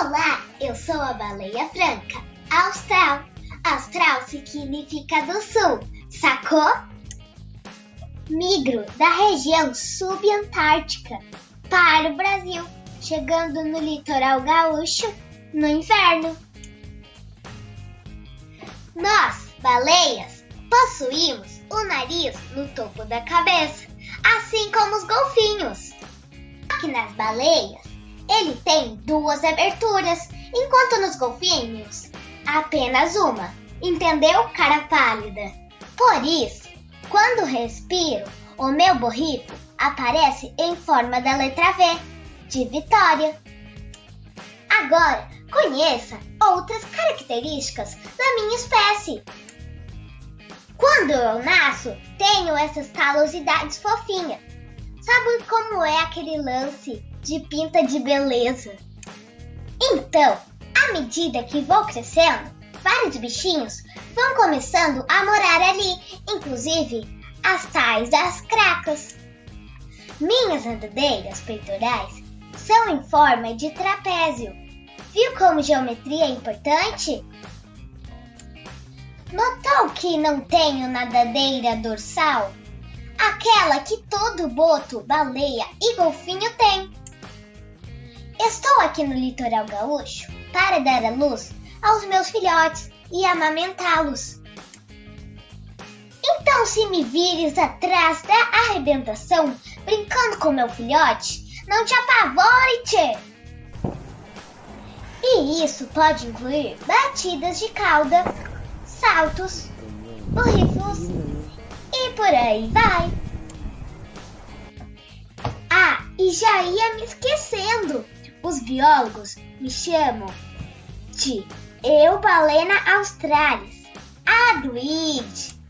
Olá, eu sou a baleia branca, austral. Austral significa do sul, sacou? Migro da região subantártica para o Brasil, chegando no litoral gaúcho no inverno. Nós, baleias, possuímos o nariz no topo da cabeça, assim como os golfinhos. Aqui nas baleias, ele tem duas aberturas, enquanto nos golfinhos, apenas uma. Entendeu, cara pálida? Por isso, quando respiro, o meu borrifo aparece em forma da letra V, de Vitória. Agora, conheça outras características da minha espécie. Quando eu nasço, tenho essas calosidades fofinhas. Sabe como é aquele lance de pinta de beleza? Então, à medida que vou crescendo, vários bichinhos vão começando a morar ali, inclusive as tais das cracas. Minhas andadeiras peitorais são em forma de trapézio. Viu como geometria é importante? Notou que não tenho nadadeira dorsal? Aquela que todo boto, baleia e golfinho tem. Estou aqui no litoral gaúcho para dar a luz aos meus filhotes e amamentá-los. Então, se me vires atrás da arrebentação brincando com meu filhote, não te apavore, tchê! E isso pode incluir batidas de cauda, saltos, borrifos e por aí vai. Ah, e já ia me esquecendo. Os biólogos me chamam de Eubalena australis, a